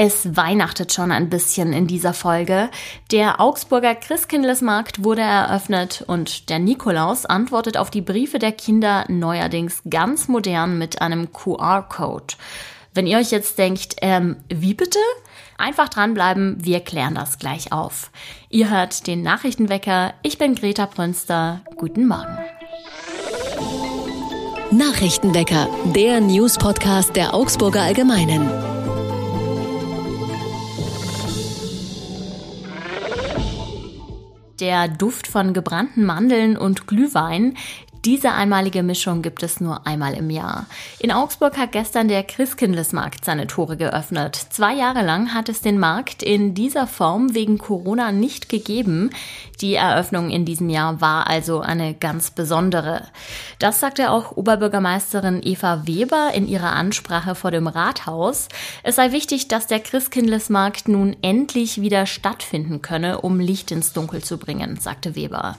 Es weihnachtet schon ein bisschen in dieser Folge. Der Augsburger Christkindlesmarkt wurde eröffnet und der Nikolaus antwortet auf die Briefe der Kinder neuerdings ganz modern mit einem QR-Code. Wenn ihr euch jetzt denkt, ähm, wie bitte? Einfach dranbleiben, wir klären das gleich auf. Ihr hört den Nachrichtenwecker. Ich bin Greta Brünster. Guten Morgen. Nachrichtenwecker, der News-Podcast der Augsburger Allgemeinen. Der Duft von gebrannten Mandeln und Glühwein diese einmalige Mischung gibt es nur einmal im Jahr. In Augsburg hat gestern der Christkindlesmarkt seine Tore geöffnet. Zwei Jahre lang hat es den Markt in dieser Form wegen Corona nicht gegeben. Die Eröffnung in diesem Jahr war also eine ganz besondere. Das sagte auch Oberbürgermeisterin Eva Weber in ihrer Ansprache vor dem Rathaus. Es sei wichtig, dass der Christkindlesmarkt nun endlich wieder stattfinden könne, um Licht ins Dunkel zu bringen, sagte Weber.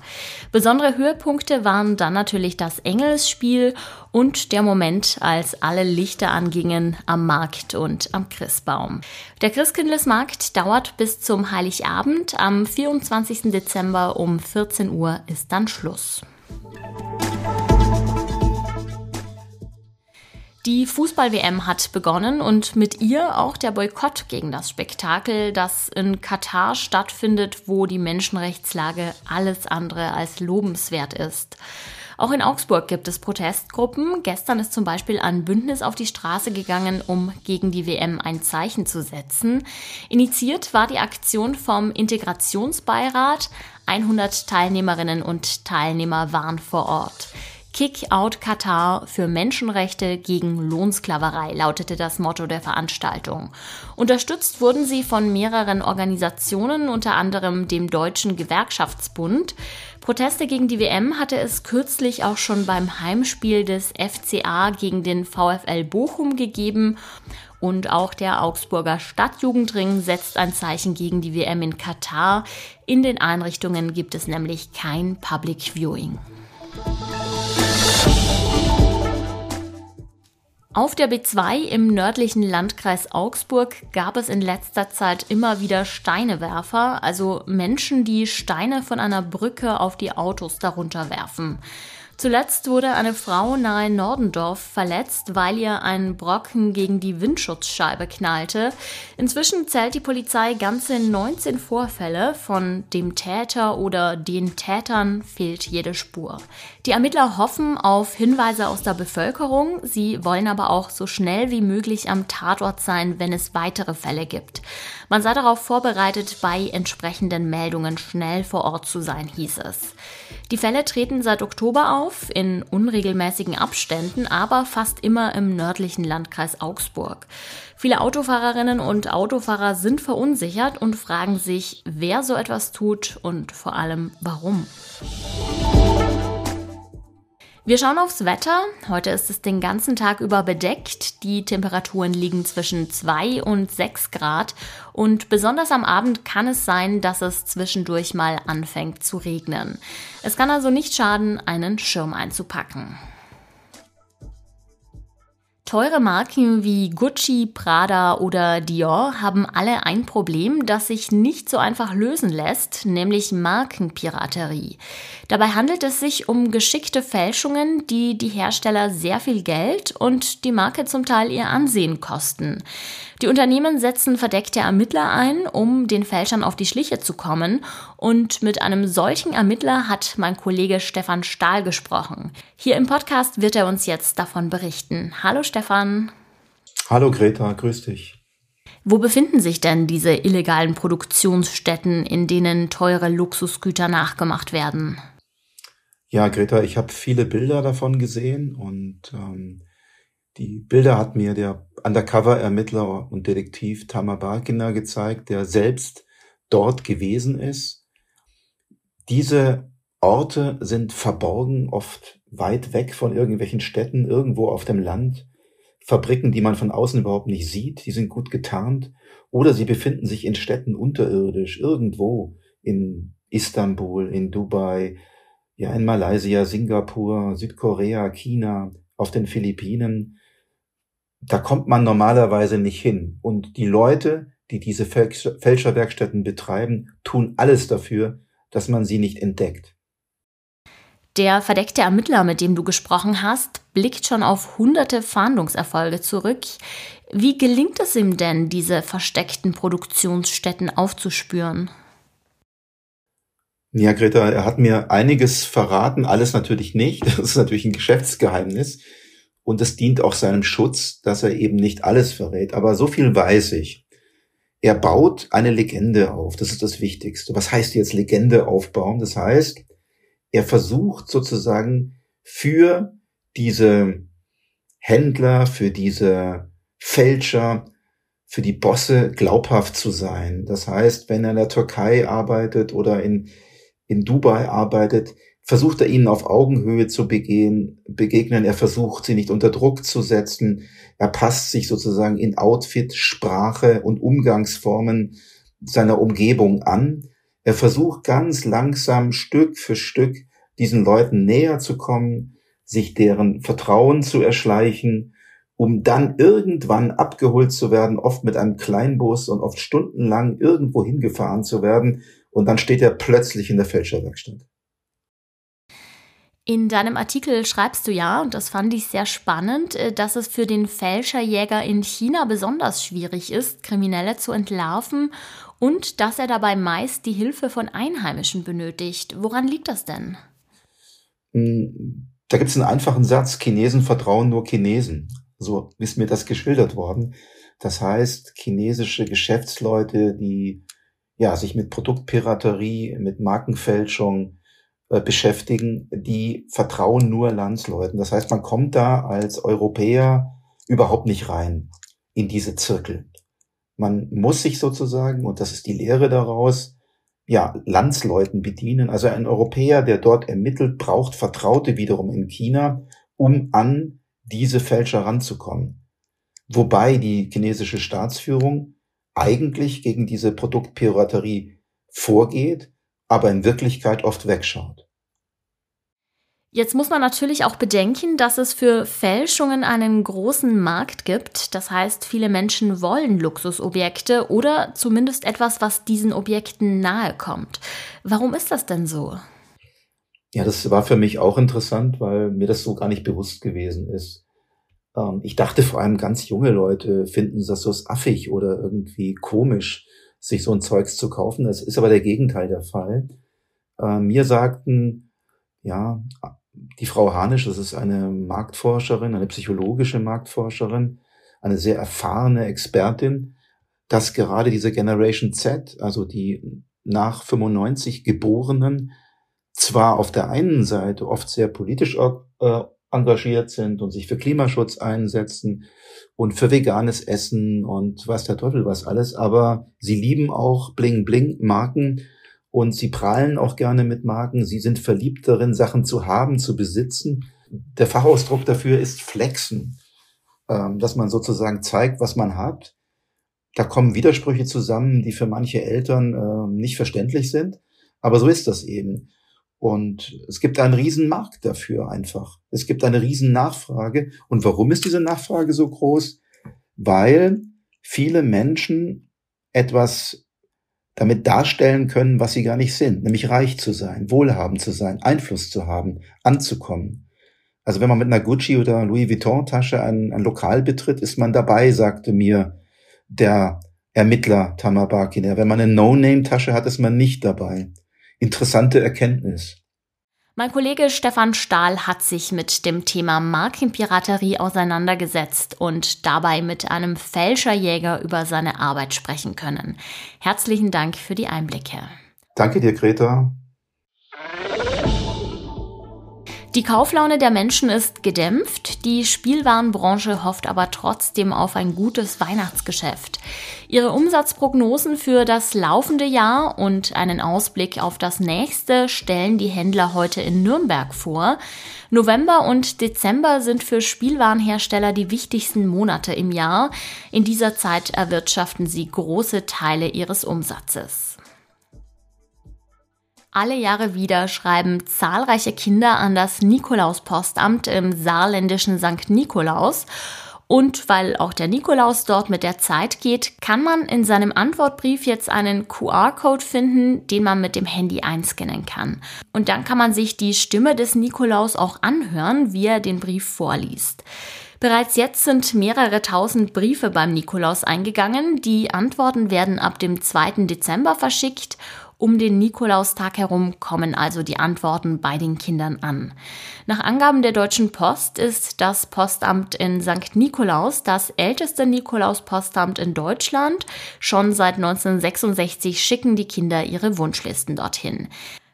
Besondere Höhepunkte waren dann natürlich natürlich das Engelsspiel und der Moment, als alle Lichter angingen am Markt und am Christbaum. Der Christkindlesmarkt dauert bis zum Heiligabend. Am 24. Dezember um 14 Uhr ist dann Schluss. Die Fußball-WM hat begonnen und mit ihr auch der Boykott gegen das Spektakel, das in Katar stattfindet, wo die Menschenrechtslage alles andere als lobenswert ist. Auch in Augsburg gibt es Protestgruppen. Gestern ist zum Beispiel ein Bündnis auf die Straße gegangen, um gegen die WM ein Zeichen zu setzen. Initiiert war die Aktion vom Integrationsbeirat. 100 Teilnehmerinnen und Teilnehmer waren vor Ort. Kick out Katar für Menschenrechte gegen Lohnsklaverei lautete das Motto der Veranstaltung. Unterstützt wurden sie von mehreren Organisationen, unter anderem dem Deutschen Gewerkschaftsbund. Proteste gegen die WM hatte es kürzlich auch schon beim Heimspiel des FCA gegen den VfL Bochum gegeben. Und auch der Augsburger Stadtjugendring setzt ein Zeichen gegen die WM in Katar. In den Einrichtungen gibt es nämlich kein Public Viewing. Auf der B2 im nördlichen Landkreis Augsburg gab es in letzter Zeit immer wieder Steinewerfer, also Menschen, die Steine von einer Brücke auf die Autos darunter werfen. Zuletzt wurde eine Frau nahe Nordendorf verletzt, weil ihr ein Brocken gegen die Windschutzscheibe knallte. Inzwischen zählt die Polizei ganze 19 Vorfälle. Von dem Täter oder den Tätern fehlt jede Spur. Die Ermittler hoffen auf Hinweise aus der Bevölkerung. Sie wollen aber auch so schnell wie möglich am Tatort sein, wenn es weitere Fälle gibt. Man sei darauf vorbereitet, bei entsprechenden Meldungen schnell vor Ort zu sein, hieß es. Die Fälle treten seit Oktober auf, in unregelmäßigen Abständen, aber fast immer im nördlichen Landkreis Augsburg. Viele Autofahrerinnen und Autofahrer sind verunsichert und fragen sich, wer so etwas tut und vor allem warum. Wir schauen aufs Wetter. Heute ist es den ganzen Tag über bedeckt. Die Temperaturen liegen zwischen 2 und 6 Grad. Und besonders am Abend kann es sein, dass es zwischendurch mal anfängt zu regnen. Es kann also nicht schaden, einen Schirm einzupacken. Teure Marken wie Gucci, Prada oder Dior haben alle ein Problem, das sich nicht so einfach lösen lässt, nämlich Markenpiraterie. Dabei handelt es sich um geschickte Fälschungen, die die Hersteller sehr viel Geld und die Marke zum Teil ihr Ansehen kosten. Die Unternehmen setzen verdeckte Ermittler ein, um den Fälschern auf die Schliche zu kommen. Und mit einem solchen Ermittler hat mein Kollege Stefan Stahl gesprochen. Hier im Podcast wird er uns jetzt davon berichten. Hallo Stefan. Hallo Greta, grüß dich. Wo befinden sich denn diese illegalen Produktionsstätten, in denen teure Luxusgüter nachgemacht werden? Ja, Greta, ich habe viele Bilder davon gesehen und ähm, die Bilder hat mir der Undercover-Ermittler und Detektiv Tamar Barkiner gezeigt, der selbst dort gewesen ist. Diese Orte sind verborgen, oft weit weg von irgendwelchen Städten, irgendwo auf dem Land. Fabriken, die man von außen überhaupt nicht sieht, die sind gut getarnt. Oder sie befinden sich in Städten unterirdisch, irgendwo in Istanbul, in Dubai, ja, in Malaysia, Singapur, Südkorea, China, auf den Philippinen. da kommt man normalerweise nicht hin. Und die Leute, die diese Fälscherwerkstätten betreiben, tun alles dafür, dass man sie nicht entdeckt. Der verdeckte Ermittler, mit dem du gesprochen hast, blickt schon auf hunderte Fahndungserfolge zurück. Wie gelingt es ihm denn, diese versteckten Produktionsstätten aufzuspüren? Ja, Greta, er hat mir einiges verraten, alles natürlich nicht. Das ist natürlich ein Geschäftsgeheimnis. Und es dient auch seinem Schutz, dass er eben nicht alles verrät. Aber so viel weiß ich. Er baut eine Legende auf. Das ist das Wichtigste. Was heißt jetzt Legende aufbauen? Das heißt, er versucht sozusagen für diese Händler, für diese Fälscher, für die Bosse glaubhaft zu sein. Das heißt, wenn er in der Türkei arbeitet oder in, in Dubai arbeitet, versucht er ihnen auf Augenhöhe zu begehen, begegnen. Er versucht, sie nicht unter Druck zu setzen. Er passt sich sozusagen in Outfit, Sprache und Umgangsformen seiner Umgebung an. Er versucht ganz langsam Stück für Stück diesen Leuten näher zu kommen, sich deren Vertrauen zu erschleichen, um dann irgendwann abgeholt zu werden, oft mit einem Kleinbus und oft stundenlang irgendwo hingefahren zu werden. Und dann steht er plötzlich in der Fälscherwerkstatt. In deinem Artikel schreibst du ja, und das fand ich sehr spannend, äh, dass es für den Fälscherjäger in China besonders schwierig ist, Kriminelle zu entlarven und dass er dabei meist die Hilfe von Einheimischen benötigt. Woran liegt das denn? Hm, da gibt es einen einfachen Satz, Chinesen vertrauen nur Chinesen. So ist mir das geschildert worden. Das heißt, chinesische Geschäftsleute, die ja, sich mit Produktpiraterie, mit Markenfälschung, beschäftigen, die vertrauen nur Landsleuten. Das heißt, man kommt da als Europäer überhaupt nicht rein in diese Zirkel. Man muss sich sozusagen, und das ist die Lehre daraus, ja, Landsleuten bedienen. Also ein Europäer, der dort ermittelt, braucht Vertraute wiederum in China, um an diese Fälscher ranzukommen. Wobei die chinesische Staatsführung eigentlich gegen diese Produktpiraterie vorgeht, aber in Wirklichkeit oft wegschaut. Jetzt muss man natürlich auch bedenken, dass es für Fälschungen einen großen Markt gibt. Das heißt, viele Menschen wollen Luxusobjekte oder zumindest etwas, was diesen Objekten nahe kommt. Warum ist das denn so? Ja, das war für mich auch interessant, weil mir das so gar nicht bewusst gewesen ist. Ähm, ich dachte vor allem ganz junge Leute finden das so affig oder irgendwie komisch sich so ein Zeugs zu kaufen. Das ist aber der Gegenteil der Fall. Äh, mir sagten, ja, die Frau Hanisch, das ist eine Marktforscherin, eine psychologische Marktforscherin, eine sehr erfahrene Expertin, dass gerade diese Generation Z, also die nach 95 Geborenen, zwar auf der einen Seite oft sehr politisch äh, engagiert sind und sich für Klimaschutz einsetzen und für veganes Essen und was der Teufel was alles, aber sie lieben auch Bling Bling Marken und sie prahlen auch gerne mit Marken. Sie sind verliebt darin, Sachen zu haben, zu besitzen. Der Fachausdruck dafür ist Flexen, ähm, dass man sozusagen zeigt, was man hat. Da kommen Widersprüche zusammen, die für manche Eltern ähm, nicht verständlich sind, aber so ist das eben. Und es gibt einen riesen Markt dafür einfach. Es gibt eine riesen Nachfrage. Und warum ist diese Nachfrage so groß? Weil viele Menschen etwas damit darstellen können, was sie gar nicht sind, nämlich reich zu sein, wohlhabend zu sein, Einfluss zu haben, anzukommen. Also wenn man mit einer Gucci oder Louis Vuitton Tasche ein, ein Lokal betritt, ist man dabei, sagte mir der Ermittler Tamar Wenn man eine No-Name Tasche hat, ist man nicht dabei interessante Erkenntnis. Mein Kollege Stefan Stahl hat sich mit dem Thema Markenpiraterie auseinandergesetzt und dabei mit einem Fälscherjäger über seine Arbeit sprechen können. Herzlichen Dank für die Einblicke. Danke dir, Greta. Die Kauflaune der Menschen ist gedämpft, die Spielwarenbranche hofft aber trotzdem auf ein gutes Weihnachtsgeschäft. Ihre Umsatzprognosen für das laufende Jahr und einen Ausblick auf das nächste stellen die Händler heute in Nürnberg vor. November und Dezember sind für Spielwarenhersteller die wichtigsten Monate im Jahr. In dieser Zeit erwirtschaften sie große Teile ihres Umsatzes. Alle Jahre wieder schreiben zahlreiche Kinder an das Nikolauspostamt im saarländischen St. Nikolaus Und weil auch der Nikolaus dort mit der Zeit geht, kann man in seinem Antwortbrief jetzt einen QR-Code finden, den man mit dem Handy einscannen kann. Und dann kann man sich die Stimme des Nikolaus auch anhören, wie er den Brief vorliest. Bereits jetzt sind mehrere tausend Briefe beim Nikolaus eingegangen. Die Antworten werden ab dem 2. Dezember verschickt. Um den Nikolaustag herum kommen also die Antworten bei den Kindern an. Nach Angaben der Deutschen Post ist das Postamt in St. Nikolaus das älteste Nikolaus-Postamt in Deutschland. Schon seit 1966 schicken die Kinder ihre Wunschlisten dorthin.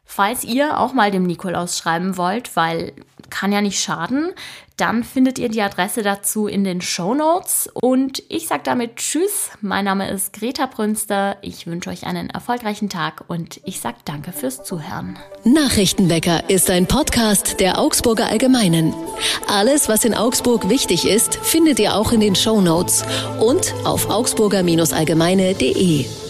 Falls ihr auch mal dem Nikolaus schreiben wollt, weil kann ja nicht schaden, dann findet ihr die Adresse dazu in den Show Notes. Und ich sage damit Tschüss. Mein Name ist Greta Brünster. Ich wünsche euch einen erfolgreichen Tag und ich sage danke fürs Zuhören. Nachrichtenwecker ist ein Podcast der Augsburger Allgemeinen. Alles, was in Augsburg wichtig ist, findet ihr auch in den Show Notes und auf augsburger-allgemeine.de.